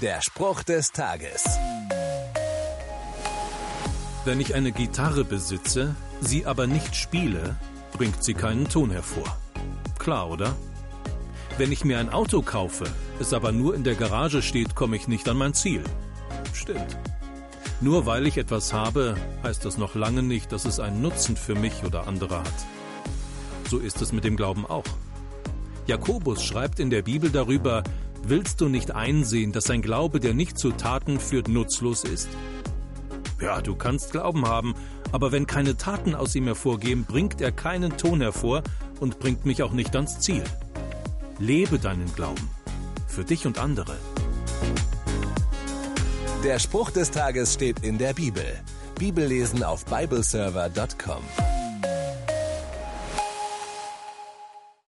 Der Spruch des Tages. Wenn ich eine Gitarre besitze, sie aber nicht spiele, bringt sie keinen Ton hervor. Klar, oder? Wenn ich mir ein Auto kaufe, es aber nur in der Garage steht, komme ich nicht an mein Ziel. Stimmt. Nur weil ich etwas habe, heißt das noch lange nicht, dass es einen Nutzen für mich oder andere hat. So ist es mit dem Glauben auch. Jakobus schreibt in der Bibel darüber, Willst du nicht einsehen, dass ein Glaube, der nicht zu Taten führt, nutzlos ist? Ja, du kannst Glauben haben, aber wenn keine Taten aus ihm hervorgehen, bringt er keinen Ton hervor und bringt mich auch nicht ans Ziel. Lebe deinen Glauben. Für dich und andere. Der Spruch des Tages steht in der Bibel. Bibellesen auf bibleserver.com.